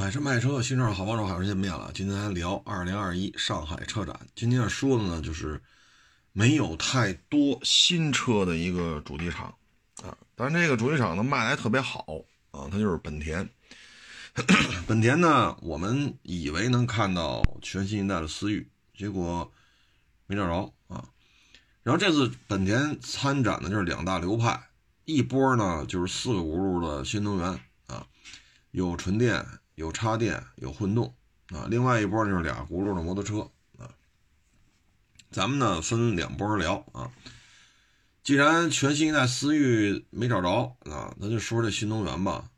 买车卖车，新车好帮手，好久见面了。今天来聊二零二一上海车展。今天要说的呢，就是没有太多新车的一个主机厂啊。但是这个主机厂呢卖的还特别好啊，它就是本田。本田呢，我们以为能看到全新一代的思域，结果没找着啊。然后这次本田参展的就是两大流派，一波呢就是四个轱辘的新能源啊，有纯电。有插电，有混动啊，另外一波就是俩轱辘的摩托车啊。咱们呢分两波聊啊。既然全新一代思域没找着啊，那就说这新能源吧。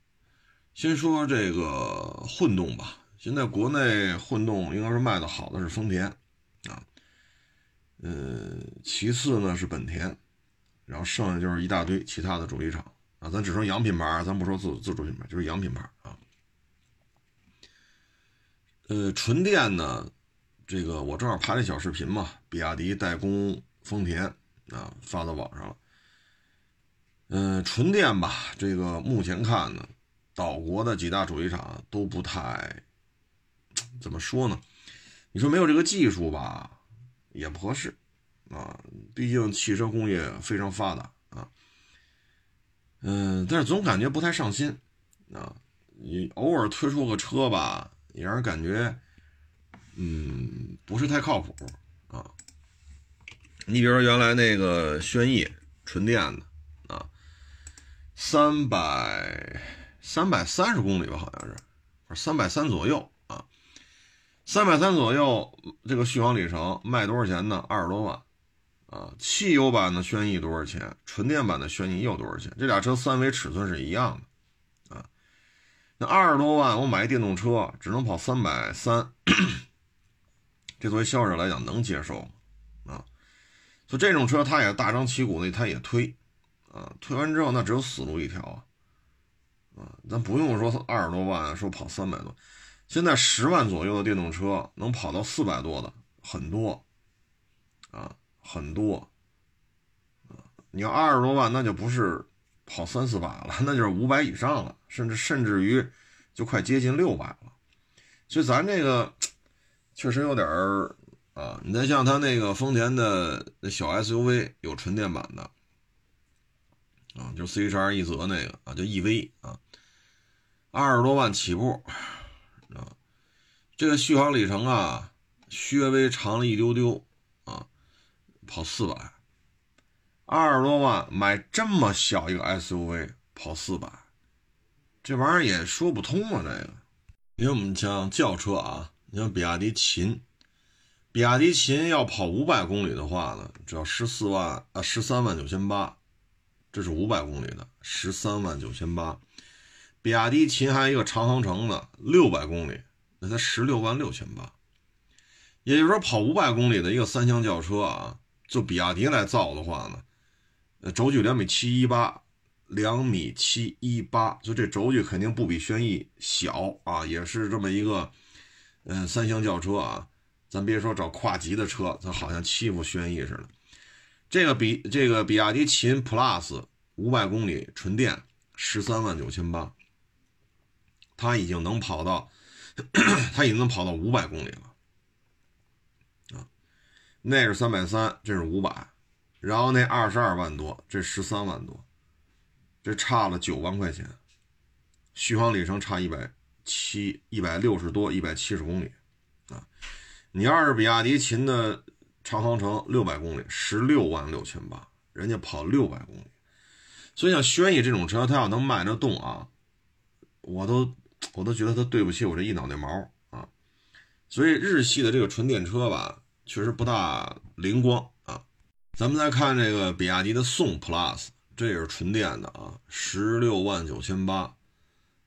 先说这个混动吧。现在国内混动应该是卖的好的是丰田啊，呃，其次呢是本田，然后剩下就是一大堆其他的主机厂啊。咱只说洋品牌，咱不说自自主品牌，就是洋品牌啊。呃，纯电呢，这个我正好拍了小视频嘛，比亚迪代工丰田啊，发到网上了。嗯，纯电吧，这个目前看呢，岛国的几大主机厂都不太，怎么说呢？你说没有这个技术吧，也不合适啊，毕竟汽车工业非常发达啊。嗯，但是总感觉不太上心啊，你偶尔推出个车吧。也让人感觉，嗯，不是太靠谱啊。你比如说原来那个轩逸纯电的啊，三百三百三十公里吧，好像是，三百三左右啊，三百三左右，这个续航里程卖多少钱呢？二十多万啊。汽油版的轩逸多少钱？纯电版的轩逸又多少钱？这俩车三维尺寸是一样的。那二十多万，我买一电动车只能跑三百三，这作为消费者来讲能接受吗？啊，所以这种车他也大张旗鼓的，他也推，啊，推完之后那只有死路一条啊，啊，咱不用说二十多万说跑三百多，现在十万左右的电动车能跑到四百多的很多，啊，很多，你要二十多万那就不是。跑三四百了，那就是五百以上了，甚至甚至于就快接近六百了。所以咱这个确实有点儿啊。你再像他那个丰田的小 SUV 有纯电版的啊，就 CHR 一泽那个啊，叫 EV 啊，二十多万起步啊，这个续航里程啊，略微长了一丢丢啊，跑四百。二十多万买这么小一个 SUV 跑四百，这玩意儿也说不通啊！这个，因为我们像轿车啊，你像比亚迪秦，比亚迪秦要跑五百公里的话呢，只要十四万啊，十三万九千八，这是五百公里的，十三万九千八。比亚迪秦还有一个长航程的六百公里，那才十六万六千八。也就是说，跑五百公里的一个三厢轿车啊，就比亚迪来造的话呢。呃，轴距两米七一八，两米七一八，就这轴距肯定不比轩逸小啊，也是这么一个，嗯，三厢轿车啊。咱别说找跨级的车，它好像欺负轩逸似的。这个比这个比亚迪秦 Plus 五百公里纯电十三万九千八，它已经能跑到，它已经能跑到五百公里了啊。那是三百三，这是五百。然后那二十二万多，这十三万多，这差了九万块钱，续航里程差一百七一百六十多，一百七十公里，啊，你要是比亚迪秦的长航程六百公里，十六万六千八，人家跑六百公里，所以像轩逸这种车，它要能卖得动啊，我都我都觉得它对不起我这一脑袋毛啊，所以日系的这个纯电车吧，确实不大灵光。咱们再看这个比亚迪的宋 Plus，这也是纯电的啊，十六万九千八，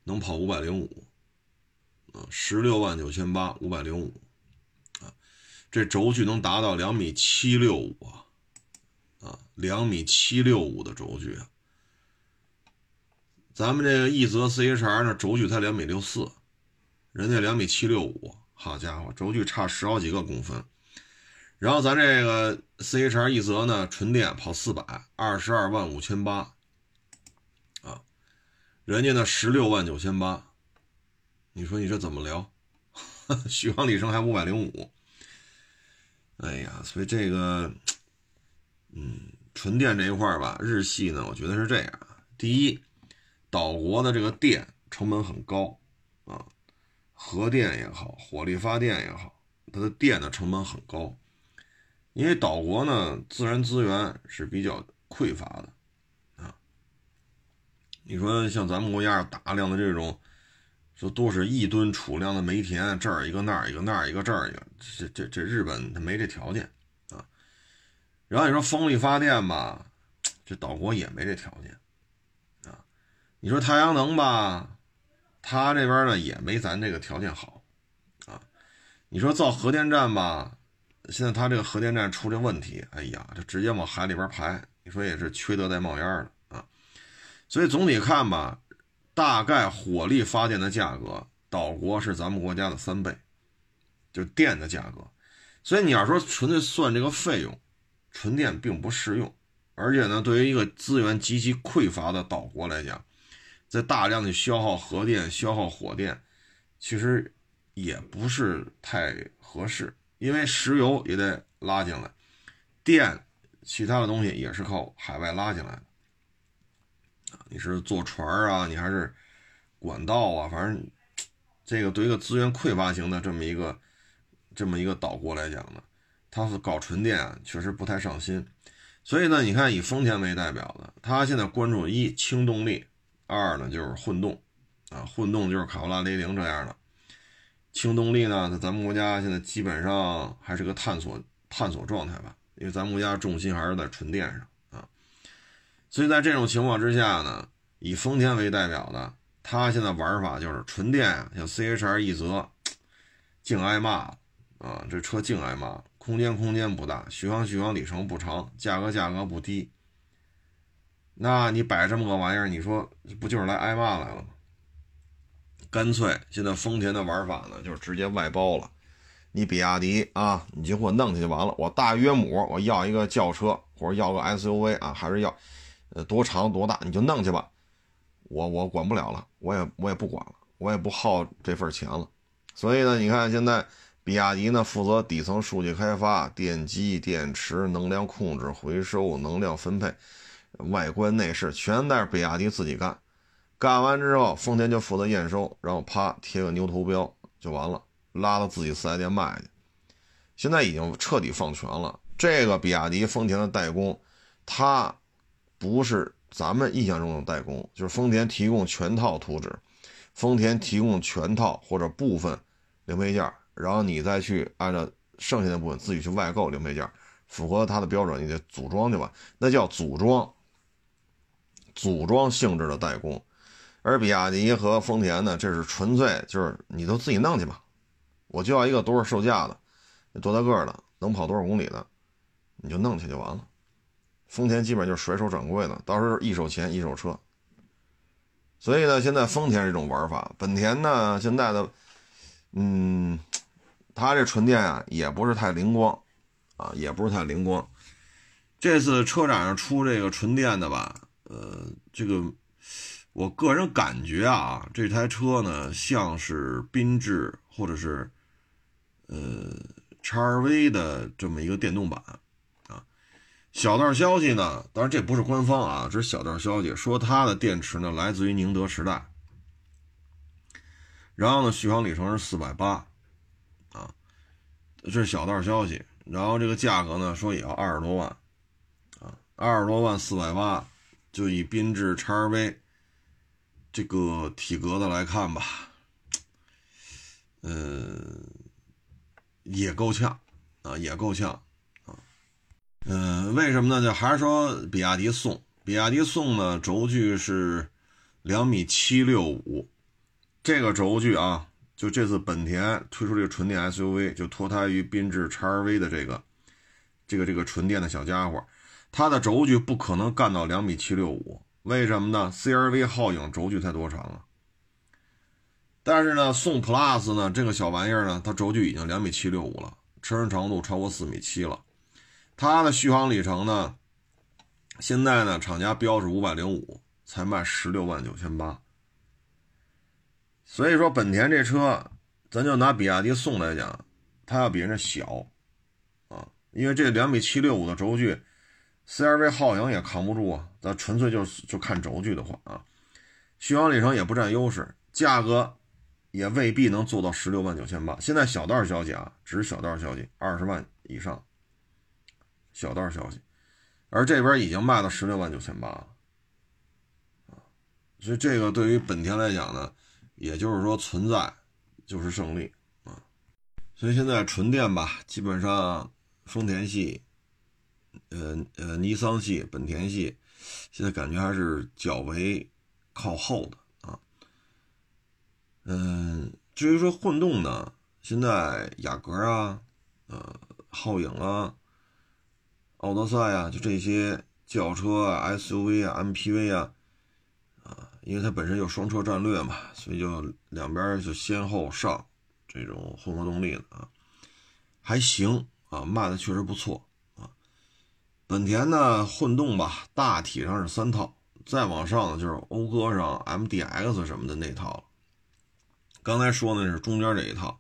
能跑五百零五，啊，十六万九千八，五百零五，啊，这轴距能达到两米七六五啊，啊，两米七六五的轴距啊，咱们这个奕泽 CHR 呢，轴距才两米六四，人家两米七六五，好家伙，轴距差十好几个公分。然后咱这个 C H R 一泽呢，纯电跑四百二十二万五千八，啊，人家呢十六万九千八，你说你这怎么聊？续航里程还五百零五。哎呀，所以这个，嗯，纯电这一块吧，日系呢，我觉得是这样。第一，岛国的这个电成本很高啊，核电也好，火力发电也好，它的电的成本很高。因为岛国呢，自然资源是比较匮乏的啊。你说像咱们国家大量的这种。说都是一吨储量的煤田，这儿一个那儿一个那儿一个这儿一个，这这这日本它没这条件啊。然后你说风力发电吧，这岛国也没这条件啊。你说太阳能吧，它这边呢也没咱这个条件好啊。你说造核电站吧，现在它这个核电站出这问题，哎呀，这直接往海里边排，你说也是缺德带冒烟的啊。所以总体看吧。大概火力发电的价格，岛国是咱们国家的三倍，就电的价格。所以你要说纯粹算这个费用，纯电并不适用。而且呢，对于一个资源极其匮乏的岛国来讲，在大量的消耗核电、消耗火电，其实也不是太合适。因为石油也得拉进来，电其他的东西也是靠海外拉进来的。你是坐船啊，你还是管道啊？反正这个对一个资源匮乏型的这么一个这么一个岛国来讲呢，它是搞纯电啊，确实不太上心。所以呢，你看以丰田为代表的，它现在关注一轻动力，二呢就是混动啊，混动就是卡罗拉、雷凌这样的。轻动力呢，在咱们国家现在基本上还是个探索探索状态吧，因为咱们国家重心还是在纯电上啊。所以在这种情况之下呢，以丰田为代表的，它现在玩法就是纯电啊，像 C H R 一泽，净挨骂啊，这车净挨骂，空间空间不大，续航续航里程不长，价格价格不低。那你摆这么个玩意儿，你说不就是来挨骂来了吗？干脆现在丰田的玩法呢，就是直接外包了。你比亚迪啊，你就给我弄去就完了。我大约母我要一个轿车或者要个 S U V 啊，还是要。呃，多长多大你就弄去吧，我我管不了了，我也我也不管了，我也不耗这份钱了。所以呢，你看现在比亚迪呢负责底层数据开发、电机、电池、能量控制、回收、能量分配、外观内饰，全在比亚迪自己干。干完之后，丰田就负责验收，然后啪贴个牛头标就完了，拉到自己四 S 店卖去。现在已经彻底放权了。这个比亚迪、丰田的代工，他。不是咱们印象中的代工，就是丰田提供全套图纸，丰田提供全套或者部分零配件，然后你再去按照剩下的部分自己去外购零配件，符合它的标准，你得组装去吧，那叫组装，组装性质的代工。而比亚迪和丰田呢，这是纯粹就是你都自己弄去吧，我就要一个多少售价的，多大个的，能跑多少公里的，你就弄去就完了。丰田基本就是甩手掌柜的，到时候一手钱一手车。所以呢，现在丰田这种玩法，本田呢现在的，嗯，它这纯电啊也不是太灵光，啊也不是太灵光。这次车展上出这个纯电的吧，呃，这个我个人感觉啊，这台车呢像是缤智或者是呃叉 R V 的这么一个电动版啊。小道消息呢，当然这不是官方啊，这是小道消息，说它的电池呢来自于宁德时代，然后呢续航里程是四百八，啊，这是小道消息，然后这个价格呢说也要二十多万，啊，二十多万四百八，就以缤智叉 V 这个体格子来看吧，嗯，也够呛，啊，也够呛啊。嗯，为什么呢？就还是说比亚迪宋，比亚迪宋呢，轴距是两米七六五，这个轴距啊，就这次本田推出这个纯电 SUV，就脱胎于缤智 XRV 的这个这个这个纯电的小家伙，它的轴距不可能干到两米七六五，为什么呢？CRV 皓影轴距才多长啊？但是呢，宋 Plus 呢，这个小玩意儿呢，它轴距已经两米七六五了，车身长度超过四米七了。它的续航里程呢？现在呢，厂家标是五百零五，才卖十六万九千八。所以说本田这车，咱就拿比亚迪宋来讲，它要比人家小啊，因为这两米七六五的轴距，CRV 皓影也扛不住啊。咱纯粹就是就看轴距的话啊，续航里程也不占优势，价格也未必能做到十六万九千八。现在小道消息啊，只是小道消息，二十万以上，小道消息，而这边已经卖到十六万九千八了啊，所以这个对于本田来讲呢。也就是说，存在就是胜利啊！所以现在纯电吧，基本上丰田系、呃呃尼桑系、本田系，现在感觉还是较为靠后的啊。嗯，至于说混动呢，现在雅阁啊、呃皓影啊、奥德赛啊，就这些轿车啊、SUV 啊、MPV 啊。啊因为它本身有双车战略嘛，所以就两边就先后上这种混合动力的啊，还行啊，卖的确实不错。本田呢混动吧，大体上是三套，再往上呢就是讴歌上 MDX 什么的那套刚才说的是中间这一套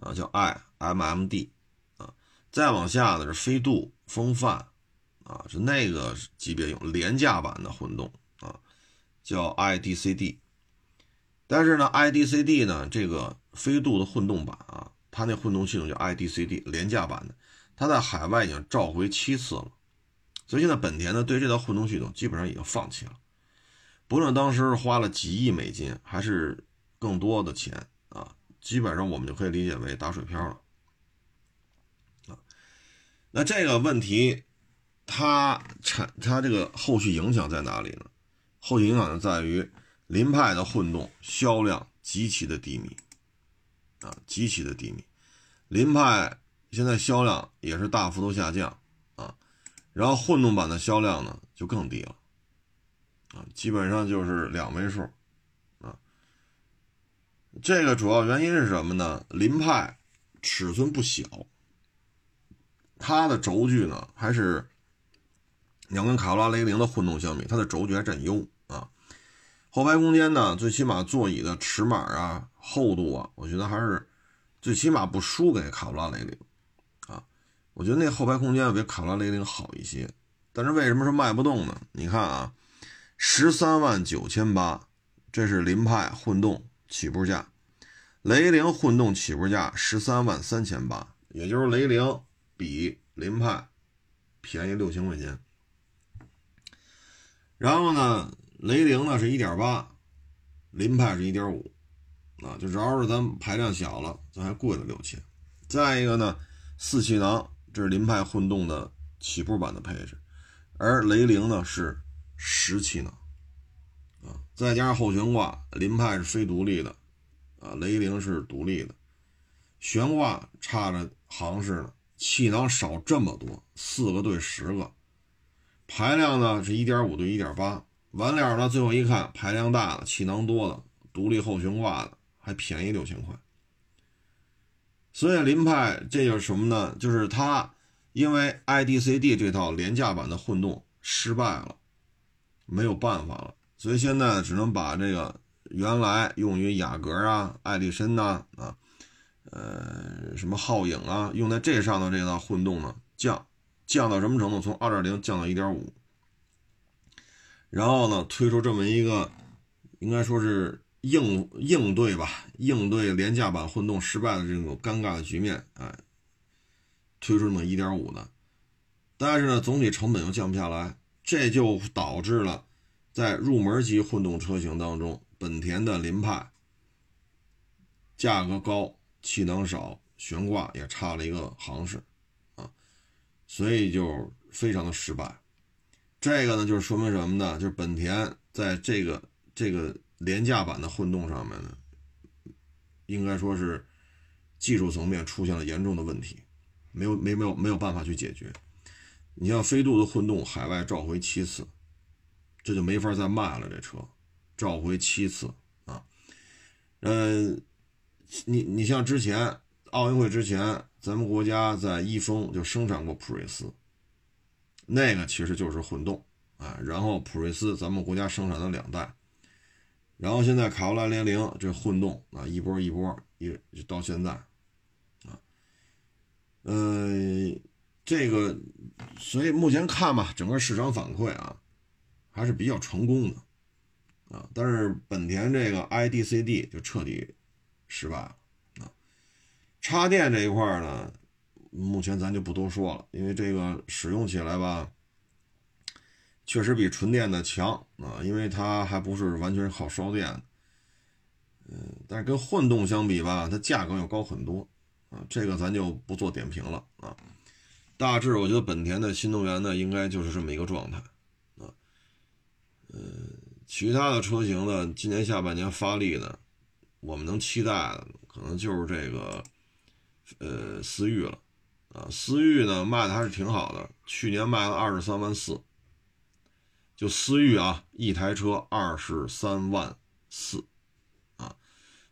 啊，叫 iMMD 啊，再往下呢是飞度、风范啊，是那个级别用廉价版的混动。啊叫 iDCD，但是呢，iDCD 呢这个飞度的混动版啊，它那混动系统叫 iDCD 廉价版的，它在海外已经召回七次了，所以现在本田呢对这套混动系统基本上已经放弃了，不论当时花了几亿美金还是更多的钱啊，基本上我们就可以理解为打水漂了啊。那这个问题它产它这个后续影响在哪里呢？后续影响就在于凌派的混动销量极其的低迷，啊，极其的低迷。凌派现在销量也是大幅度下降，啊，然后混动版的销量呢就更低了，啊，基本上就是两位数，啊。这个主要原因是什么呢？凌派尺寸不小，它的轴距呢还是。你要跟卡罗拉雷凌的混动相比，它的轴距还占优啊。后排空间呢，最起码座椅的尺码啊、厚度啊，我觉得还是最起码不输给卡罗拉雷凌。我觉得那后排空间要比卡罗拉雷凌好一些。但是为什么说卖不动呢？你看啊，十三万九千八，这是凌派混动起步价，雷凌混动起步价十三万三千八，也就是雷凌比凌派便宜六千块钱。然后呢，雷凌呢是一点八，凌派是一点五，啊，就主要是咱排量小了，咱还贵了六千。再一个呢，四气囊，这是凌派混动的起步版的配置，而雷凌呢是十气囊，啊，再加上后悬挂，凌派是非独立的，啊，雷凌是独立的，悬挂差着行市呢，气囊少这么多，四个对十个。排量呢是1.5对1.8，完了呢，最后一看排量大的、气囊多的、独立后悬挂的还便宜六千块。所以林派这就是什么呢？就是它因为 iDCD 这套廉价版的混动失败了，没有办法了，所以现在只能把这个原来用于雅阁啊、艾力绅呐啊、呃什么皓影啊，用在这上头这套混动呢降。降到什么程度？从二点零降到一点五，然后呢，推出这么一个，应该说是应应对吧，应对廉价版混动失败的这种尴尬的局面，哎，推出那么一点五的，但是呢，总体成本又降不下来，这就导致了在入门级混动车型当中，本田的凌派价格高，气囊少，悬挂也差了一个行市。所以就非常的失败，这个呢就是说明什么呢？就是本田在这个这个廉价版的混动上面呢，应该说是技术层面出现了严重的问题，没有没没有没有办法去解决。你像飞度的混动海外召回七次，这就没法再卖了。这车召回七次啊，嗯，你你像之前奥运会之前。咱们国家在一丰就生产过普锐斯，那个其实就是混动啊。然后普锐斯咱们国家生产了两代，然后现在卡罗拉零零这混动啊，一波一波一到现在，啊，呃，这个所以目前看吧，整个市场反馈啊还是比较成功的，啊，但是本田这个 iDCD 就彻底失败了啊，插电这一块呢。目前咱就不多说了，因为这个使用起来吧，确实比纯电的强啊，因为它还不是完全靠烧电，嗯，但是跟混动相比吧，它价格要高很多啊，这个咱就不做点评了啊。大致我觉得本田的新能源呢，应该就是这么一个状态啊，呃，其他的车型呢，今年下半年发力呢，我们能期待的可能就是这个呃思域了。啊，思域呢卖的还是挺好的，去年卖了二十三万四，就思域啊，一台车二十三万四，啊，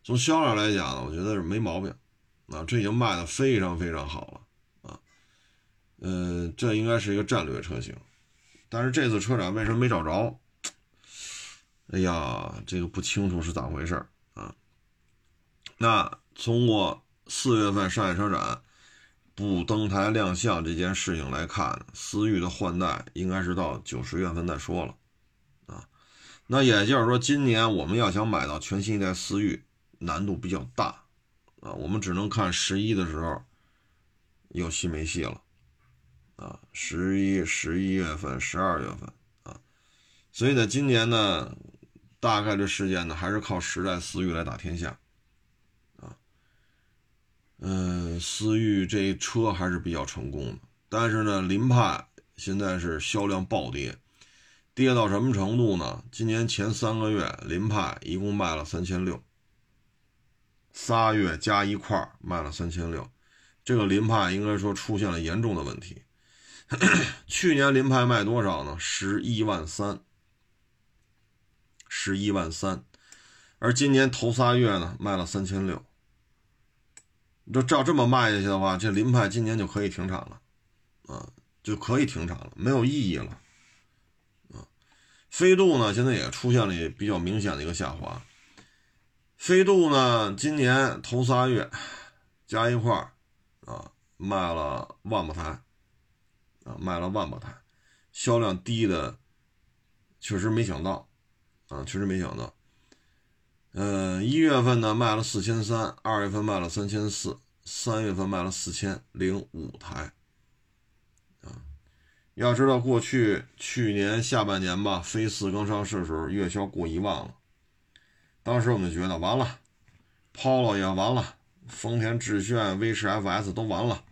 从销量来讲呢，我觉得是没毛病，啊，这已经卖的非常非常好了，啊，嗯，这应该是一个战略车型，但是这次车展为什么没找着？哎呀，这个不清楚是咋回事啊。那通过四月份上海车展。不登台亮相这件事情来看，思域的换代应该是到九十月份再说了，啊，那也就是说，今年我们要想买到全新一代思域，难度比较大，啊，我们只能看十一的时候有戏没戏了，啊，十一、十一月份、十二月份，啊，所以呢，今年呢，大概率事件呢，还是靠十代思域来打天下。嗯，思域这一车还是比较成功的，但是呢，凌派现在是销量暴跌，跌到什么程度呢？今年前三个月，凌派一共卖了三千六，仨月加一块卖了三千六，这个凌派应该说出现了严重的问题。去年凌派卖多少呢？十一万三，十一万三，而今年头仨月呢，卖了三千六。就照这么卖下去的话，这凌派今年就可以停产了，啊，就可以停产了，没有意义了，啊，飞度呢现在也出现了比较明显的一个下滑，飞度呢今年头仨月加一块啊卖了万把台，啊卖了万把台，销量低的确实没想到，啊确实没想到。嗯，一月份呢卖了四千三，二月份卖了三千四，三月份卖了四千零五台。啊，要知道过去去年下半年吧，飞四刚上市的时候，月销过一万了。当时我们就觉得完了，Polo 也完了，丰田致炫、威驰 FS 都完了，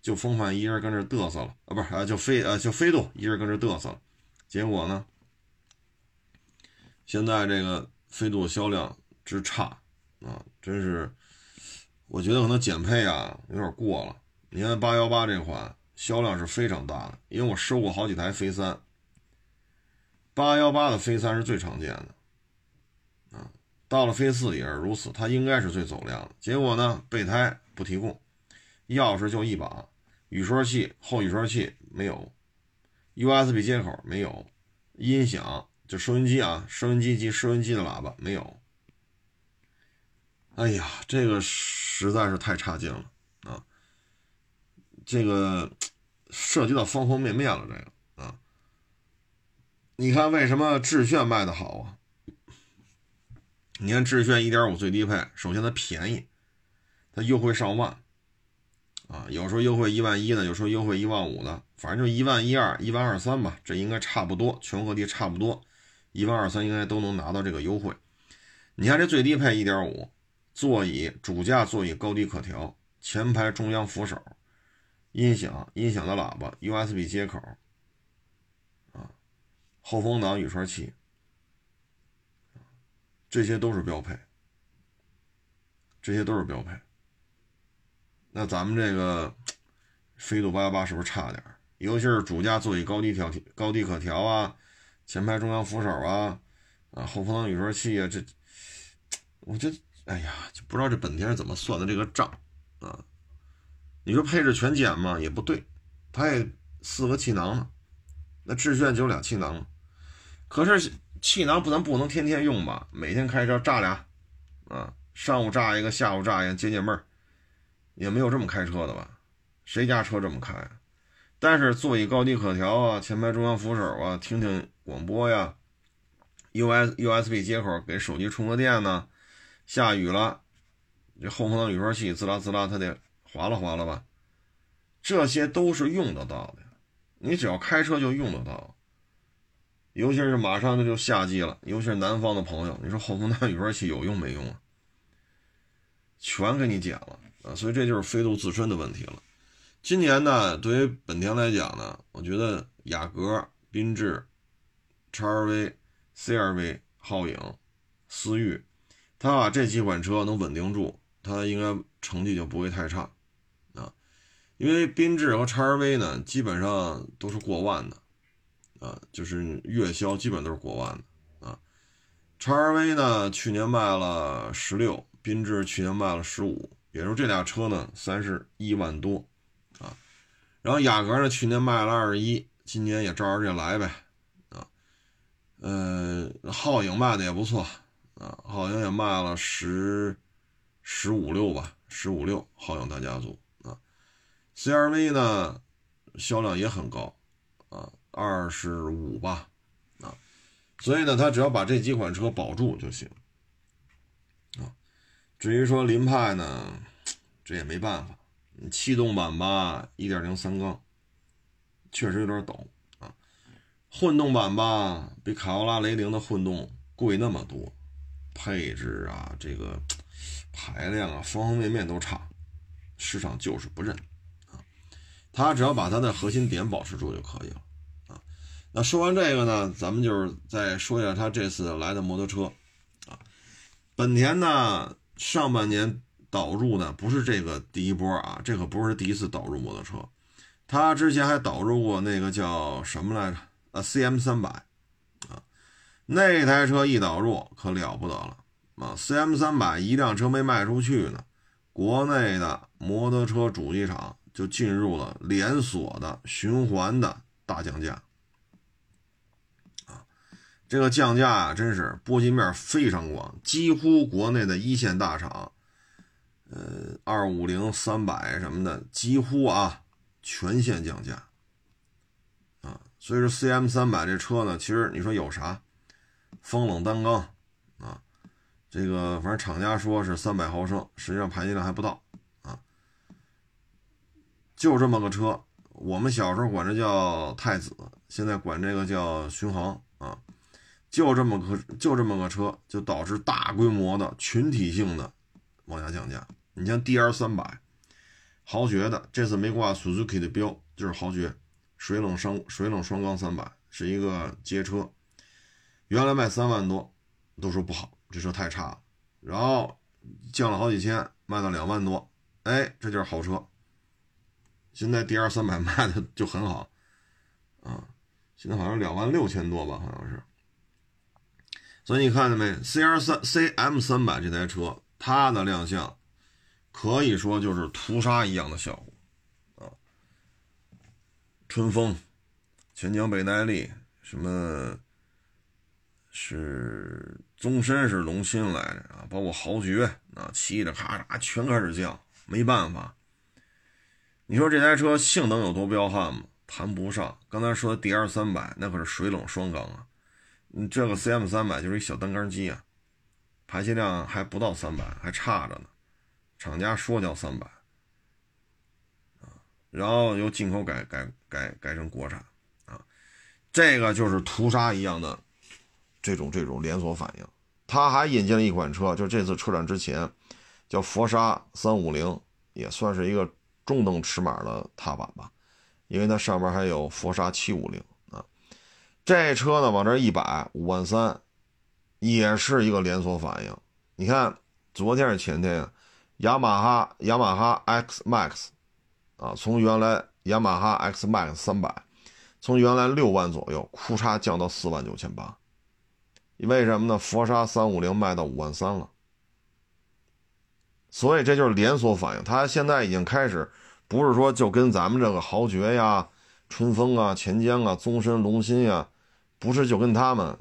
就风范一人跟这嘚瑟了啊，不是啊，就飞呃就飞度一人跟这嘚瑟了。结果呢，现在这个飞度销量。之差啊，真是，我觉得可能减配啊有点过了。你看八幺八这款销量是非常大的，因为我收过好几台飞三，八幺八的飞三是最常见的啊。到了飞四也是如此，它应该是最走量的。结果呢，备胎不提供，钥匙就一把，雨刷器后雨刷器没有，USB 接口没有，音响就收音机啊，收音机及收音机的喇叭没有。哎呀，这个实在是太差劲了啊！这个涉及到方方面面了，这个啊，你看为什么致炫卖的好啊？你看致炫1.5最低配，首先它便宜，它优惠上万啊，有时候优惠一万一呢，有时候优惠一万五的，反正就一万一二、一万二三吧，这应该差不多，全国各地差不多，一万二三应该都能拿到这个优惠。你看这最低配1.5。座椅主驾座椅高低可调，前排中央扶手，音响音响的喇叭，USB 接口，啊，后风挡雨刷器，这些都是标配，这些都是标配。那咱们这个飞度八幺八是不是差点？尤其是主驾座椅高低调高低可调啊，前排中央扶手啊，啊，后风挡雨刷器啊，这，我觉得。哎呀，就不知道这本田是怎么算的这个账啊？你说配置全减吗？也不对，它也四个气囊呢，那致炫就俩气囊可是气囊不咱不能天天用吧？每天开车炸俩，啊，上午炸一个，下午炸一个，解解闷儿，也没有这么开车的吧？谁家车这么开？但是座椅高低可调啊，前排中央扶手啊，听听广播呀，U S U S B 接口给手机充个电呢。下雨了，这后风挡雨刷器滋啦滋啦，它得划拉划拉吧？这些都是用得到的，你只要开车就用得到。尤其是马上这就夏季了，尤其是南方的朋友，你说后风挡雨刷器有用没用啊？全给你剪了啊！所以这就是飞度自身的问题了。今年呢，对于本田来讲呢，我觉得雅阁、缤智、叉 R V、C R V、皓影、思域，他把这几款车能稳定住，他应该成绩就不会太差啊。因为缤智和叉 R V 呢，基本上都是过万的。啊，就是月销基本都是过万的啊。叉 R V 呢，去年卖了十六，缤智去年卖了十五，也就这俩车呢，三十一万多啊。然后雅阁呢，去年卖了二十一，今年也照着这来呗啊。呃，皓影卖的也不错啊，好像也卖了十十五六吧，十五六，皓影大家族啊。C R V 呢，销量也很高啊。二十五吧，啊，所以呢，他只要把这几款车保住就行，啊，至于说凌派呢，这也没办法，气动版吧，一点零三缸，确实有点抖啊，混动版吧，比卡罗拉、雷凌的混动贵那么多，配置啊，这个排量啊，方方面面都差，市场就是不认，啊，他只要把它的核心点保持住就可以了啊。那说完这个呢，咱们就是再说一下他这次来的摩托车，啊，本田呢上半年导入呢不是这个第一波啊，这可不是第一次导入摩托车，他之前还导入过那个叫什么来着？啊，CM 三百，啊，那台车一导入可了不得了啊，CM 三百一辆车没卖出去呢，国内的摩托车主机厂就进入了连锁的循环的大降价啊。这个降价啊，真是波及面非常广，几乎国内的一线大厂，呃，二五零、三百什么的，几乎啊全线降价啊。所以说，CM 三百这车呢，其实你说有啥？风冷单缸啊，这个反正厂家说是三百毫升，实际上排气量还不到啊。就这么个车，我们小时候管这叫太子，现在管这个叫巡航啊。就这么个就这么个车，就导致大规模的群体性的往下降价。你像 DR 三百，豪爵的这次没挂 Suzuki 的标，就是豪爵水冷双水冷双缸三百，是一个街车，原来卖三万多，都说不好，这车太差了。然后降了好几千，卖到两万多，哎，这就是好车。现在 DR 三百卖的就很好，啊，现在好像两万六千多吧，好像是。所以你看见没？C R 三 C M 三百这台车，它的亮相可以说就是屠杀一样的效果啊！春风、全江倍耐力，什么是终身是龙芯来着啊？包括豪爵啊，骑着咔嚓全开始降，没办法。你说这台车性能有多彪悍吗？谈不上。刚才说的 D R 三百那可是水冷双缸啊。你这个 CM 三百就是一小单缸机啊，排气量还不到三百，还差着呢。厂家说叫三百，啊，然后由进口改改改改成国产，啊，这个就是屠杀一样的这种这种连锁反应。他还引进了一款车，就这次车展之前，叫佛沙三五零，也算是一个中等尺码的踏板吧，因为它上面还有佛沙七五零啊。这车呢，往这一摆，五万三，也是一个连锁反应。你看，昨天是前天呀，雅马哈雅马哈 X Max，啊，从原来雅马哈 X Max 三百，从原来六万左右，库嚓降到四万九千八。为什么呢？佛沙三五零卖到五万三了。所以这就是连锁反应，它现在已经开始，不是说就跟咱们这个豪爵呀、春风啊、钱江啊、宗申、龙芯呀。不是就跟他们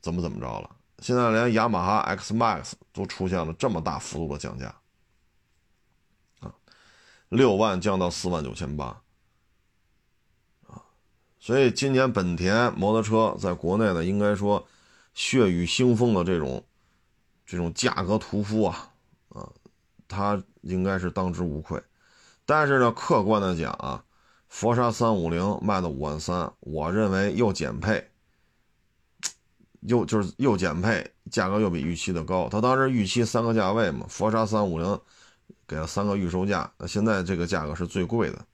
怎么怎么着了。现在连雅马哈 X Max 都出现了这么大幅度的降价，啊，六万降到四万九千八，啊，所以今年本田摩托车在国内呢，应该说血雨腥风的这种这种价格屠夫啊，啊，它应该是当之无愧。但是呢，客观的讲啊，佛沙三五零卖到五万三，我认为又减配。又就是又减配，价格又比预期的高。他当时预期三个价位嘛，佛沙三五零给了三个预售价，那现在这个价格是最贵的。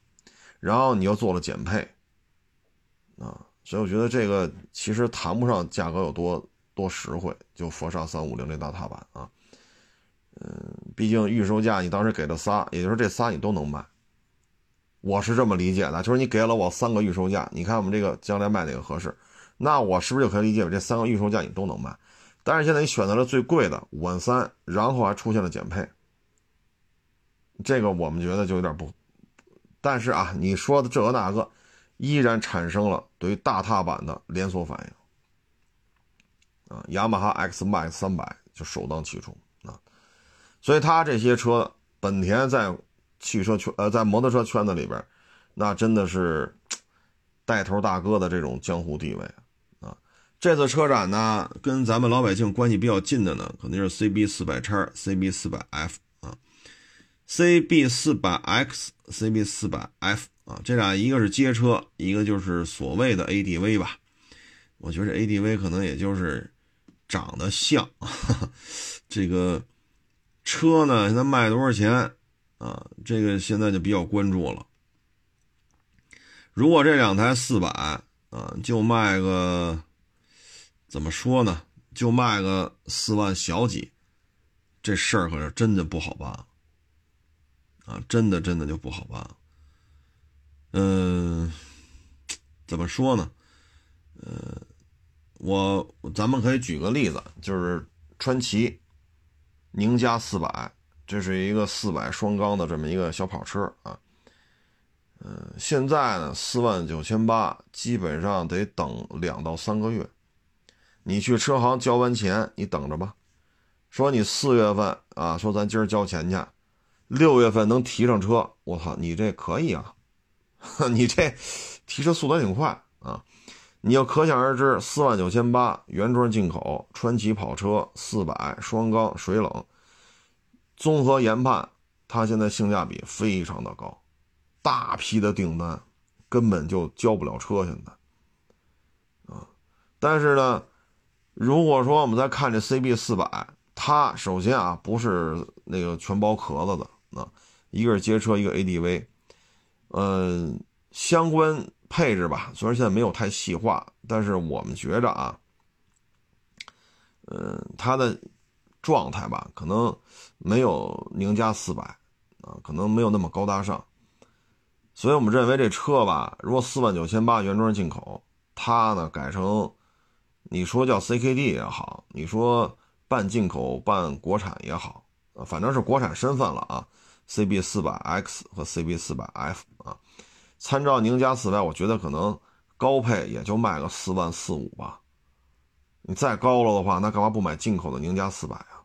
然后你又做了减配，啊，所以我觉得这个其实谈不上价格有多多实惠。就佛沙三五零这大踏板啊，嗯，毕竟预售价你当时给了仨，也就是这仨你都能卖。我是这么理解的，就是你给了我三个预售价，你看我们这个将来卖哪个合适？那我是不是就可以理解为这三个预售价你都能卖？但是现在你选择了最贵的五万三，然后还出现了减配，这个我们觉得就有点不。但是啊，你说的这个那个，依然产生了对于大踏板的连锁反应。啊，雅马哈 X Max 三百就首当其冲啊，所以它这些车，本田在汽车圈呃在摩托车圈子里边，那真的是带头大哥的这种江湖地位啊。这次车展呢，跟咱们老百姓关系比较近的呢，肯定是 CB 四百叉、CB 四百 F 啊，CB 四百 X、CB 四百 F 啊，这俩一个是街车，一个就是所谓的 ADV 吧。我觉得 ADV 可能也就是长得像，这个车呢现在卖多少钱啊？这个现在就比较关注了。如果这两台四百啊，就卖个。怎么说呢？就卖个四万小几，这事儿可是真的不好办啊！真的真的就不好办。嗯，怎么说呢？呃，我咱们可以举个例子，就是川崎宁加四百，这是一个四百双缸的这么一个小跑车啊。嗯，现在呢四万九千八，基本上得等两到三个月。你去车行交完钱，你等着吧。说你四月份啊，说咱今儿交钱去，六月份能提上车，我操，你这可以啊，你这提车速度挺快啊。你要可想而知，四万九千八原装进口川崎跑车四百双缸水冷，综合研判，它现在性价比非常的高，大批的订单根本就交不了车现在啊。但是呢。如果说我们再看这 CB 四百，它首先啊不是那个全包壳子的啊，一个是街车，一个 ADV，嗯，相关配置吧，虽然现在没有太细化，但是我们觉着啊，嗯，它的状态吧，可能没有宁家四百啊，可能没有那么高大上，所以我们认为这车吧，如果四万九千八原装进口，它呢改成。你说叫 CKD 也好，你说半进口半国产也好，反正是国产身份了啊。CB 四百 X 和 CB 四百 F 啊，参照宁家四百，我觉得可能高配也就卖个四万四五吧。你再高了的话，那干嘛不买进口的宁家四百啊？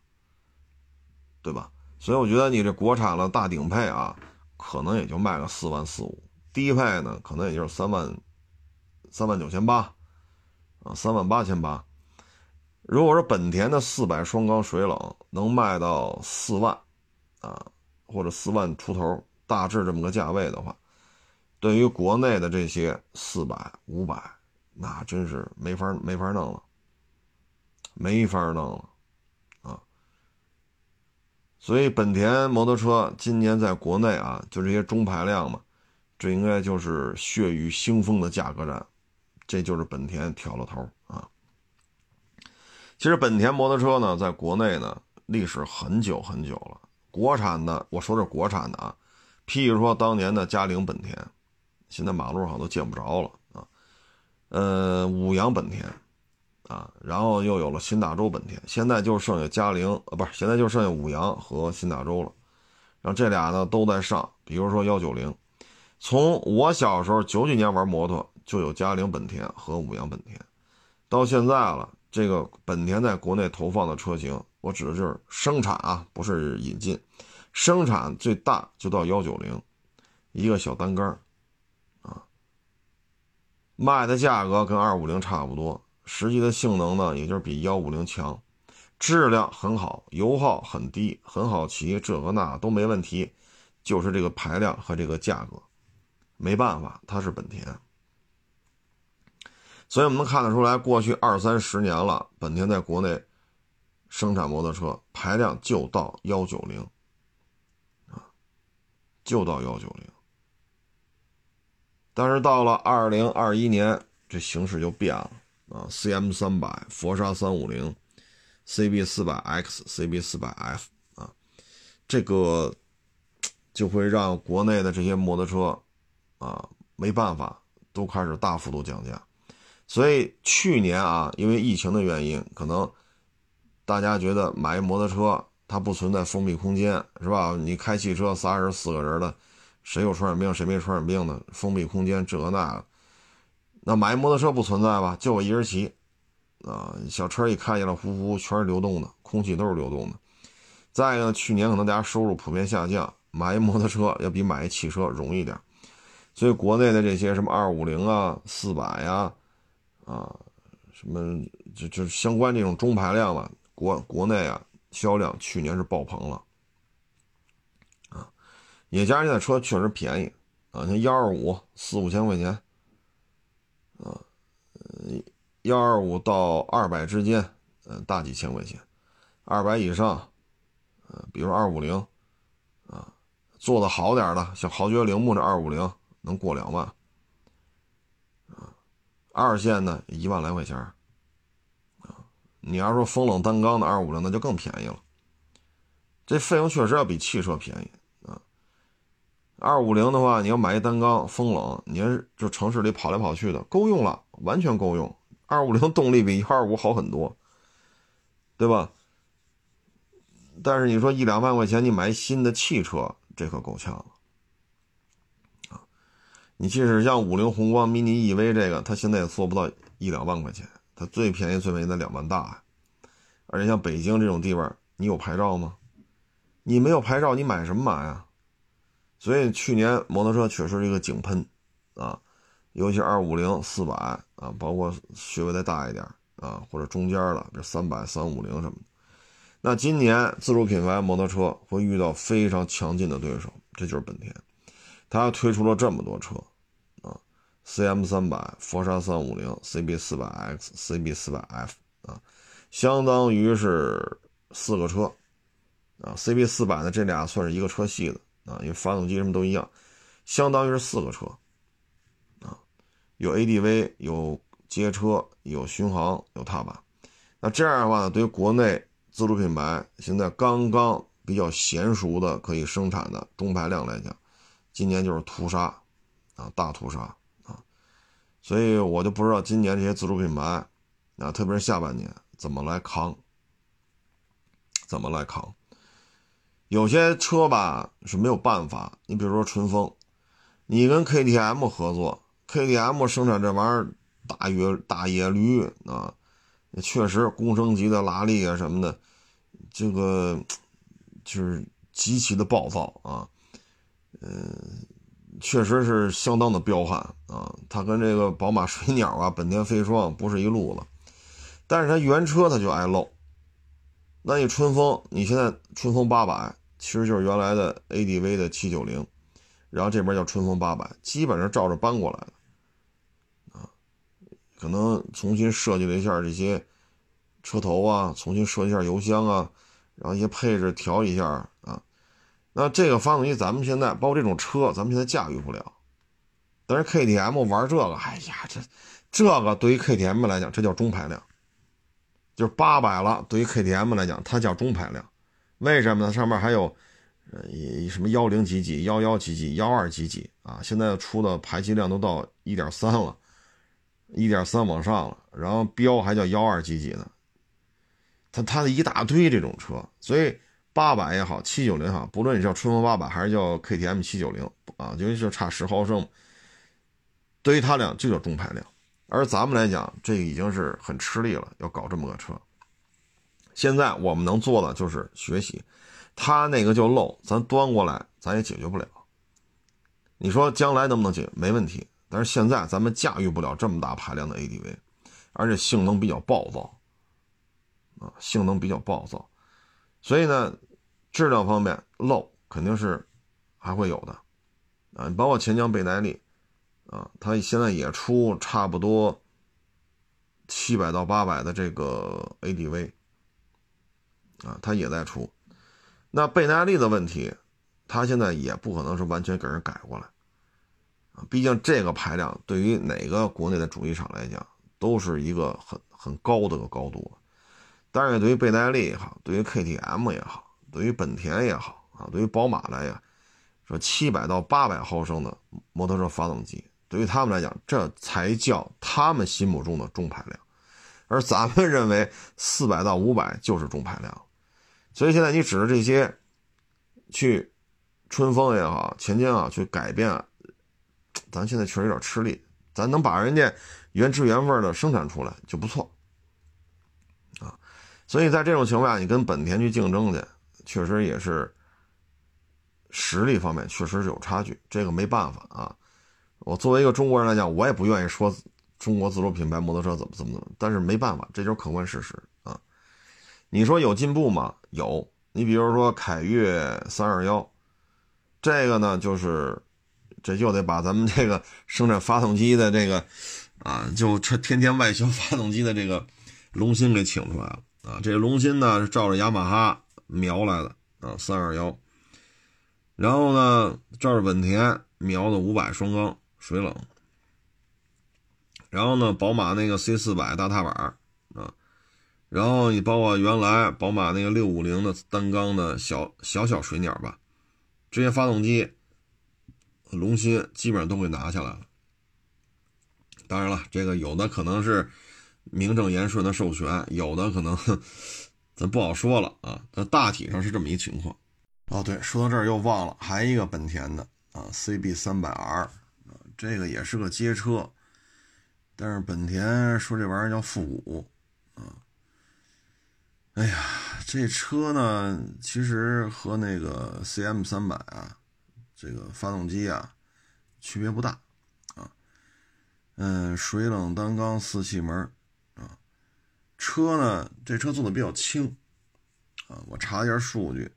对吧？所以我觉得你这国产了大顶配啊，可能也就卖个四万四五，低配呢，可能也就是三万三万九千八。啊，三万八千八。如果说本田的四百双缸水冷能卖到四万，啊，或者四万出头，大致这么个价位的话，对于国内的这些四百、五百，那真是没法没法弄了，没法弄了，啊。所以本田摩托车今年在国内啊，就这些中排量嘛，这应该就是血雨腥风的价格战。这就是本田挑了头啊！其实本田摩托车呢，在国内呢历史很久很久了。国产的，我说的是国产的啊，譬如说当年的嘉陵本田，现在马路上都见不着了啊。呃，五羊本田啊，然后又有了新大洲本田，现在就剩下嘉陵呃，不是，现在就剩下五羊和新大洲了。然后这俩呢都在上，比如说幺九零，从我小时候九几年玩摩托。就有嘉陵本田和五羊本田，到现在了，这个本田在国内投放的车型，我指的就是生产啊，不是引进，生产最大就到幺九零，一个小单杆，卖的价格跟二五零差不多，实际的性能呢，也就是比幺五零强，质量很好，油耗很低，很好骑，这个那都没问题，就是这个排量和这个价格，没办法，它是本田。所以我们能看得出来，过去二三十年了，本田在国内生产摩托车排量就到幺九零，啊，就到幺九零。但是到了二零二一年，这形势就变了啊，CM 三百、佛沙三五零、CB 四百 X、CB 四百 F 啊，这个就会让国内的这些摩托车啊没办法，都开始大幅度降价。所以去年啊，因为疫情的原因，可能大家觉得买一摩托车它不存在封闭空间，是吧？你开汽车仨人四个人的，谁有传染病谁没传染病的，封闭空间这那的，那买摩托车不存在吧？就我一人骑，啊，小车一开起来呼呼全是流动的，空气都是流动的。再一个呢，去年可能大家收入普遍下降，买一摩托车要比买一汽车容易点，所以国内的这些什么二五零啊、四百呀。啊，什么就就相关这种中排量了，国国内啊销量去年是爆棚了，也加上现在车确实便宜啊，像幺二五四五千块钱，啊，幺二五到二百之间，嗯，大几千块钱，二百以上，呃，比如二五零，啊，做的好点的，像豪爵铃木这二五零能过两万。啊二线呢，一万来块钱啊！你要说风冷单缸的二五零，那就更便宜了。这费用确实要比汽车便宜。二五零的话，你要买一单缸风冷，你要是就城市里跑来跑去的，够用了，完全够用。二五零动力比幺二五好很多，对吧？但是你说一两万块钱你买新的汽车，这可够呛了。你即使像五菱宏光 mini EV 这个，它现在也做不到一两万块钱，它最便宜最便宜的两万大。而且像北京这种地方，你有牌照吗？你没有牌照，你买什么买啊？所以去年摩托车确实是一个井喷啊，尤其二五零、四百啊，包括稍微再大一点啊，或者中间的这三百、三五零什么的。那今年自主品牌摩托车会遇到非常强劲的对手，这就是本田，它推出了这么多车。啊 CM 三百、佛山三五零、CB 四百 X、CB 四百 F 啊，相当于是四个车啊。CB 四百呢，这俩算是一个车系的啊，因为发动机什么都一样，相当于是四个车啊，有 ADV，有街车，有巡航，有踏板。那这样的话呢，对于国内自主品牌现在刚刚比较娴熟的可以生产的中排量来讲，今年就是屠杀啊，大屠杀啊。所以我就不知道今年这些自主品牌，啊，特别是下半年怎么来扛，怎么来扛。有些车吧是没有办法，你比如说春风，你跟 KTM 合作，KTM 生产这玩意儿大野大野驴啊，确实工升级的拉力啊什么的，这个就是极其的暴躁啊，嗯。确实是相当的彪悍啊！它跟这个宝马水鸟啊、本田飞霜不是一路子，但是它原车它就爱漏。那你春风，你现在春风八百其实就是原来的 ADV 的七九零，然后这边叫春风八百，基本上照着搬过来的啊。可能重新设计了一下这些车头啊，重新设计一下油箱啊，然后一些配置调一下啊。那这个发动机，咱们现在包括这种车，咱们现在驾驭不了。但是 KTM 玩这个，哎呀，这这个对于 KTM 来讲，这叫中排量，就是八百了。对于 KTM 来讲，它叫中排量。为什么呢？上面还有呃什么幺零几几、幺幺几几、幺二几几啊？现在出的排气量都到一点三了，一点三往上了，然后标还叫幺二几几呢。它它的一大堆这种车，所以。八百也好，七九零也好，不论你叫春风八百还是叫 KTM 七九零啊，因为就差十毫升，对于它俩就叫中排量而咱们来讲，这已经是很吃力了，要搞这么个车。现在我们能做的就是学习，他那个就漏，咱端过来，咱也解决不了。你说将来能不能解？没问题，但是现在咱们驾驭不了这么大排量的 ADV，而且性能比较暴躁，啊，性能比较暴躁，所以呢，质量方面漏肯定是还会有的，啊，包括钱江倍耐力，啊，它现在也出差不多七百到八百的这个 ADV。啊，它也在出，那倍耐力的问题，它现在也不可能是完全给人改过来，啊，毕竟这个排量对于哪个国内的主机厂来讲，都是一个很很高的个高度但是，对于倍耐力也好，对于 KTM 也好，对于本田也好，啊，对于宝马来讲，说七百到八百毫升的摩托车发动机，对于他们来讲，这才叫他们心目中的中排量，而咱们认为四百到五百就是中排量。所以现在你指着这些，去春风也好，钱江啊，去改变，咱现在确实有点吃力。咱能把人家原汁原味的生产出来就不错，啊，所以在这种情况下，你跟本田去竞争去，确实也是实力方面确实是有差距，这个没办法啊。我作为一个中国人来讲，我也不愿意说中国自主品牌摩托车怎么怎么怎么，但是没办法，这就是客观事实啊。你说有进步吗？有。你比如说凯越三二幺，这个呢，就是这就得把咱们这个生产发动机的这个啊，就这天天外销发动机的这个龙芯给请出来了啊。这龙芯呢是照着雅马哈瞄来的啊，三二幺。然后呢，照着本田瞄的五百双缸水冷。然后呢，宝马那个 C 四百大踏板啊。然后你包括原来宝马那个六五零的单缸的小小小水鸟吧，这些发动机龙芯基本上都会拿下来了。当然了，这个有的可能是名正言顺的授权，有的可能咱不好说了啊。它大体上是这么一情况。哦，对，说到这儿又忘了，还一个本田的啊，CB 三百 R，这个也是个街车，但是本田说这玩意儿叫复古啊。哎呀，这车呢，其实和那个 CM 三百啊，这个发动机啊，区别不大啊。嗯，水冷单缸四气门啊。车呢，这车做的比较轻啊。我查一下数据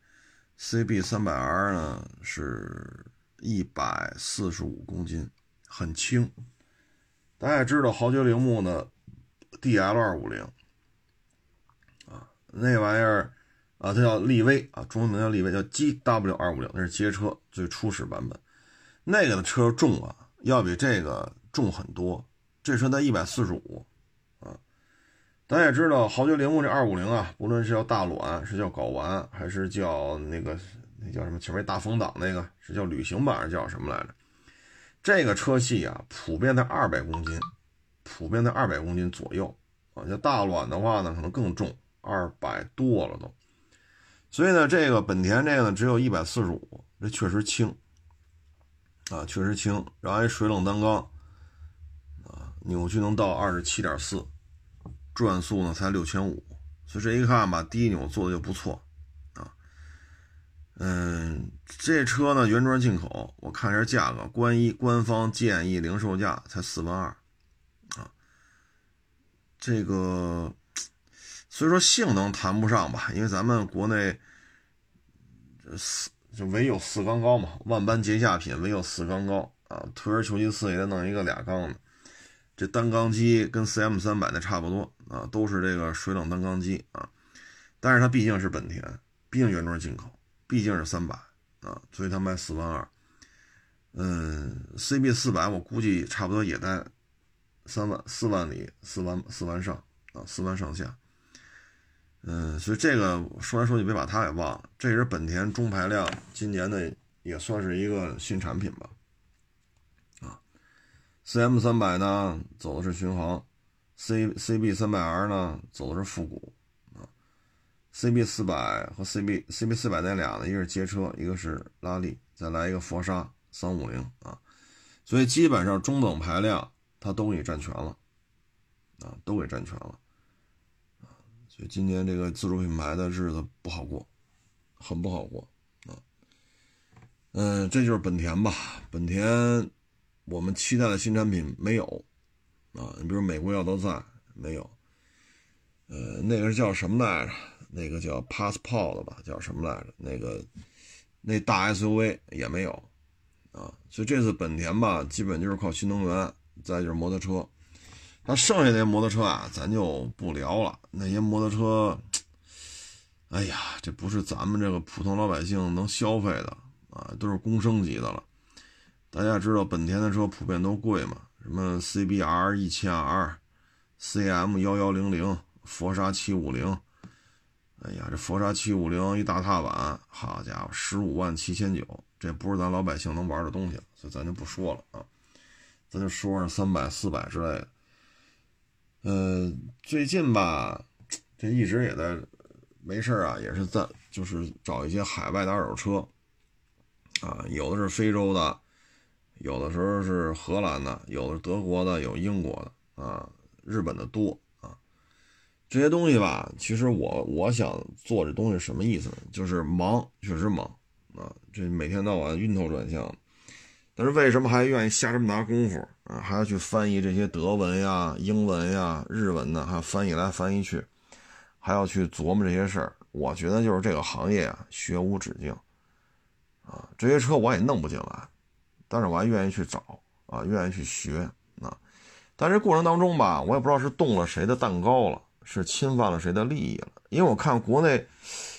，CB 三百 R 呢是一百四十五公斤，很轻。大家也知道豪爵铃木呢 DL 二五零。啊那玩意儿啊，它叫力威啊，中文名叫力威，叫 GW 二五零，那是街车最初始版本。那个的车重啊，要比这个重很多。这车才一百四十五啊。大家也知道，豪爵铃木这二五零啊，不论是叫大卵，是叫睾丸，还是叫那个那叫什么前面大风挡那个，是叫旅行版，还是叫什么来着？这个车系啊，普遍在二百公斤，普遍在二百公斤左右啊。像大卵的话呢，可能更重。二百多了都，所以呢，这个本田这个呢，只有一百四十五，这确实轻啊，确实轻。然后一水冷单缸啊，扭矩能到二十七点四，转速呢才六千五，所以这一看吧，低扭做的就不错。嗯，这车呢原装进口，我看一下价格，官一官方建议零售价才四万二啊，这个。所以说性能谈不上吧，因为咱们国内这四就唯有四缸高嘛，万般皆下品，唯有四缸高啊。退而求其次，也得弄一个俩缸的。这单缸机跟 CM 三百的差不多啊，都是这个水冷单缸机啊。但是它毕竟是本田，毕竟原装进口，毕竟是三百啊，所以它卖四万二。嗯，CB 四百我估计差不多也在三万四万里，四万四万上啊，四万上下。嗯，所以这个说来说去别把它给忘了。这也是本田中排量今年的也算是一个新产品吧。啊，CM 三百呢走的是巡航，C CB 三百 R 呢走的是复古。CB 四百和 CB CB 四百那俩呢，一个是街车，一个是拉力，再来一个佛沙三五零啊。所以基本上中等排量它都给占全了啊，都给占全了啊，所以今年这个自主品牌的日子不好过，很不好过啊。嗯，这就是本田吧？本田，我们期待的新产品没有啊。你比如美国要都在没有？呃，那个叫什么来着？那个叫 Passport 吧？叫什么来着？那个那大 SUV 也没有啊。所以这次本田吧，基本就是靠新能源，再就是摩托车。那剩下那些摩托车啊，咱就不聊了。那些摩托车，哎呀，这不是咱们这个普通老百姓能消费的。啊，都是公升级的了。大家知道本田的车普遍都贵嘛？什么 CBR 一千 R，CM 幺幺零零，佛沙七五零。哎呀，这佛沙七五零一大踏板，好家伙，十五万七千九，这不是咱老百姓能玩的东西，所以咱就不说了啊。咱就说上三百、四百之类的。呃，最近吧，这一直也在没事啊，也是在就是找一些海外的二手车。啊，有的是非洲的，有的时候是荷兰的，有的德国的，有英国的啊，日本的多。这些东西吧，其实我我想做这东西什么意思呢？就是忙，确实忙啊，这每天到晚晕头转向。但是为什么还愿意下这么大功夫啊？还要去翻译这些德文呀、英文呀、日文的，还要翻译来翻译去，还要去琢磨这些事儿。我觉得就是这个行业啊，学无止境。啊，这些车我也弄不进来，但是我还愿意去找啊，愿意去学啊。但这过程当中吧，我也不知道是动了谁的蛋糕了，是侵犯了谁的利益了。因为我看国内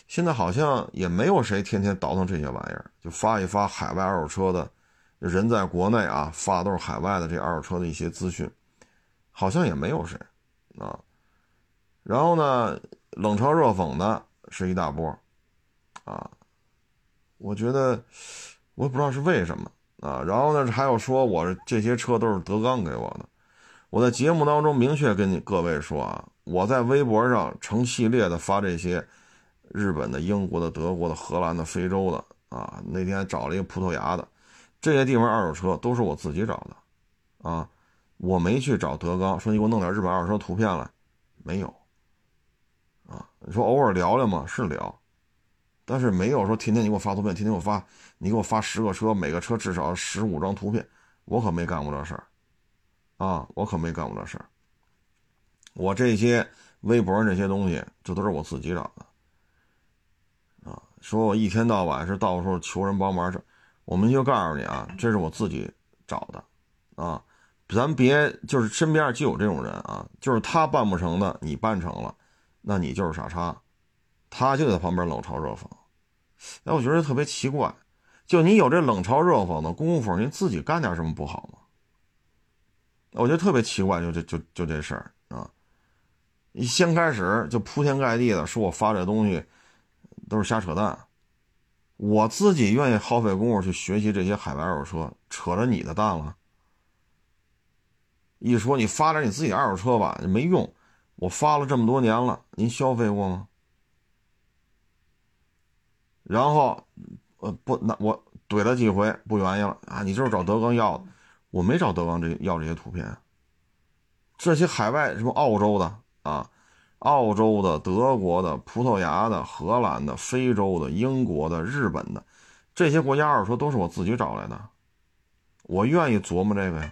现在好像也没有谁天天倒腾这些玩意儿，就发一发海外二手车的人在国内啊，发都是海外的这二手车的一些资讯，好像也没有谁啊。然后呢，冷嘲热讽的是一大波啊。我觉得，我也不知道是为什么啊。然后呢，还有说我这些车都是德纲给我的。我在节目当中明确跟你各位说啊，我在微博上成系列的发这些日本的、英国的、德国的、荷兰的、非洲的啊。那天找了一个葡萄牙的，这些地方二手车都是我自己找的啊。我没去找德纲，说你给我弄点日本二手车图片来，没有啊。你说偶尔聊聊嘛，是聊。但是没有说天天你给我发图片，天天我发，你给我发十个车，每个车至少十五张图片，我可没干过这事儿，啊，我可没干过这事儿。我这些微博上这些东西，这都是我自己找的，啊，说我一天到晚是到处求人帮忙，这我们就告诉你啊，这是我自己找的，啊，咱别就是身边就有这种人啊，就是他办不成的，你办成了，那你就是傻叉。他就在旁边冷嘲热讽，哎，我觉得特别奇怪，就你有这冷嘲热讽的功夫，你自己干点什么不好吗？我觉得特别奇怪，就这就就这事儿啊！一先开始就铺天盖地的说我发这东西都是瞎扯淡，我自己愿意耗费功夫去学习这些海外二手车，扯着你的蛋了。一说你发展你自己二手车吧，没用，我发了这么多年了，您消费过吗？然后，呃，不，那我怼了几回，不愿意了啊！你就是找德纲要的，我没找德纲这要这些图片。这些海外什么澳洲的啊，澳洲的、德国的、葡萄牙的、荷兰的、非洲的、英国的、日本的，这些国家二手车都是我自己找来的。我愿意琢磨这个呀，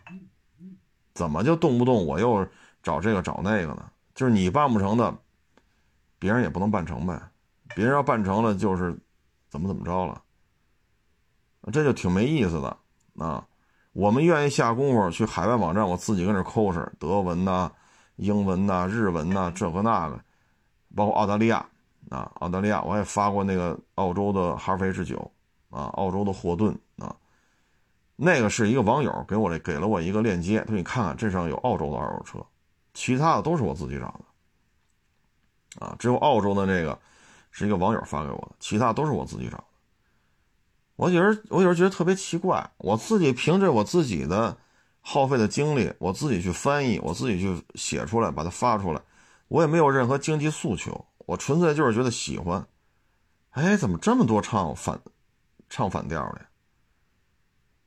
怎么就动不动我又找这个找那个呢？就是你办不成的，别人也不能办成呗。别人要办成了，就是。怎么怎么着了？这就挺没意思的啊！我们愿意下功夫去海外网站，我自己跟这抠是德文呐、英文呐、日文呐，这个那个，包括澳大利亚啊，澳大利亚我也发过那个澳洲的哈弗 H 九啊，澳洲的霍顿啊，那个是一个网友给我，给了我一个链接，他说你看看这上有澳洲的二手车，其他的都是我自己找的啊，只有澳洲的那个。是一个网友发给我的，其他都是我自己找的。我有时我有时觉得特别奇怪，我自己凭着我自己的耗费的精力，我自己去翻译，我自己去写出来，把它发出来，我也没有任何经济诉求，我纯粹就是觉得喜欢。哎，怎么这么多唱反唱反调的？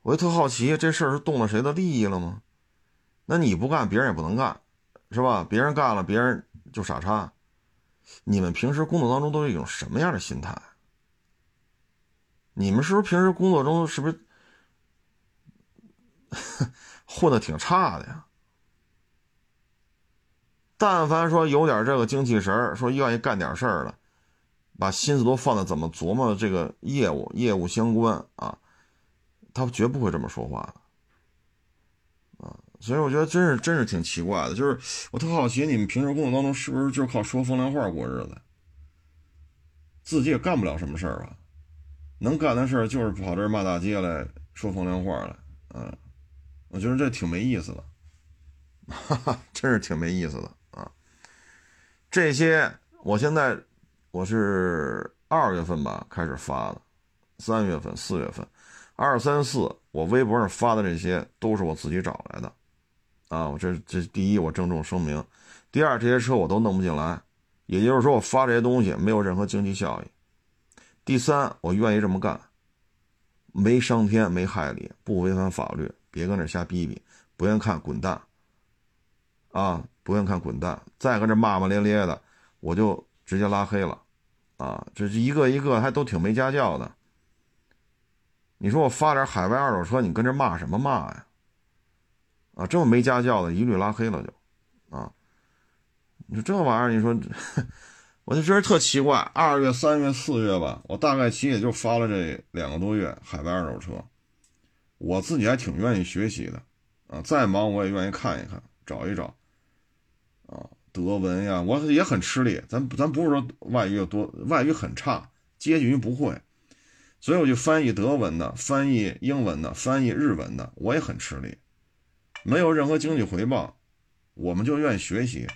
我就特好奇，这事儿是动了谁的利益了吗？那你不干，别人也不能干，是吧？别人干了，别人就傻叉。你们平时工作当中都是一种什么样的心态？你们是不是平时工作中是不是 混的挺差的呀？但凡说有点这个精气神儿说愿意干点事儿了，把心思都放在怎么琢磨这个业务、业务相关啊，他绝不会这么说话的啊。所以我觉得真是真是挺奇怪的，就是我特好奇你们平时工作当中是不是就靠说风凉话过日子，自己也干不了什么事儿啊，能干的事儿就是跑这儿骂大街来说风凉话来，啊，我觉得这挺没意思的，哈哈，真是挺没意思的啊。这些，我现在我是二月份吧开始发的，三月份、四月份，二三四，我微博上发的这些都是我自己找来的，啊，我这这第一我郑重声明，第二这些车我都弄不进来，也就是说我发这些东西没有任何经济效益，第三我愿意这么干，没伤天没害理，不违反法律，别跟这瞎逼逼，不愿看滚蛋，啊。不愿看滚蛋，再跟这骂骂咧咧的，我就直接拉黑了，啊，这一个一个还都挺没家教的。你说我发点海外二手车，你跟这骂什么骂呀？啊，这么没家教的，一律拉黑了就，啊，你说这玩意儿，你说，我就觉得特奇怪。二月、三月、四月吧，我大概其也就发了这两个多月海外二手车，我自己还挺愿意学习的，啊，再忙我也愿意看一看，找一找。啊，德文呀，我也很吃力。咱咱不是说外语有多，外语很差，接近于不会。所以我就翻译德文的，翻译英文的，翻译日文的，我也很吃力。没有任何经济回报，我们就愿意学习。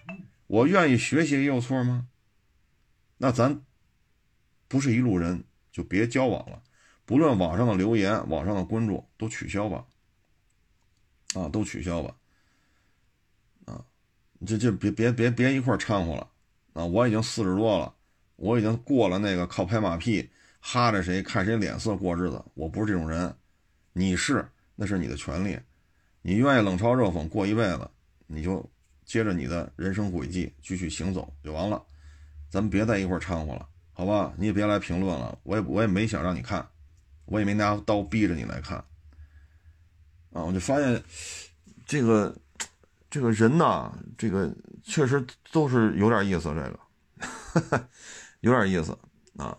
我愿意学习也有错吗？那咱不是一路人，就别交往了。不论网上的留言，网上的关注都取消吧。啊，都取消吧。啊这就别别别别一块掺和了啊！我已经四十多了，我已经过了那个靠拍马屁、哈着谁看谁脸色过日子。我不是这种人，你是那是你的权利，你愿意冷嘲热讽过一辈子，你就接着你的人生轨迹继续行走就完了。咱们别在一块掺和了，好吧？你也别来评论了，我也我也没想让你看，我也没拿刀逼着你来看啊！我就发现这个。这个人呐，这个确实都是有点意思，这个 有点意思啊。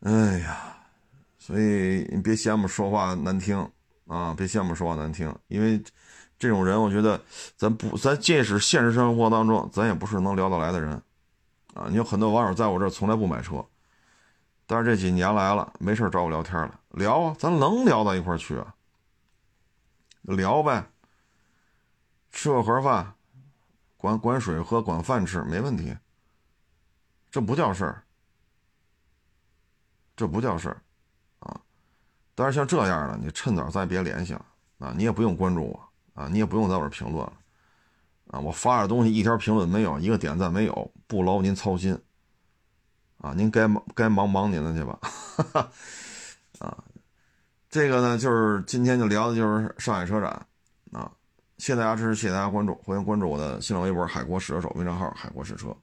哎呀，所以你别嫌我说话难听啊，别嫌我说话难听，因为这种人，我觉得咱不，咱即使现实生活当中，咱也不是能聊得来的人啊。你有很多网友在我这儿从来不买车，但是这几年来了，没事找我聊天了，聊啊，咱能聊到一块去啊，聊呗。吃个盒饭，管管水喝，管饭吃，没问题。这不叫事儿，这不叫事儿，啊！但是像这样的，你趁早再别联系了啊！你也不用关注我啊，你也不用在我这评论了啊！我发点东西，一条评论没有，一个点赞没有，不劳您操心啊！您该忙该忙忙您的去吧，啊！这个呢，就是今天就聊的就是上海车展啊。谢谢大家支持，谢谢大家关注，欢迎关注我的新浪微博“海国试车手”微账号“海国试车”。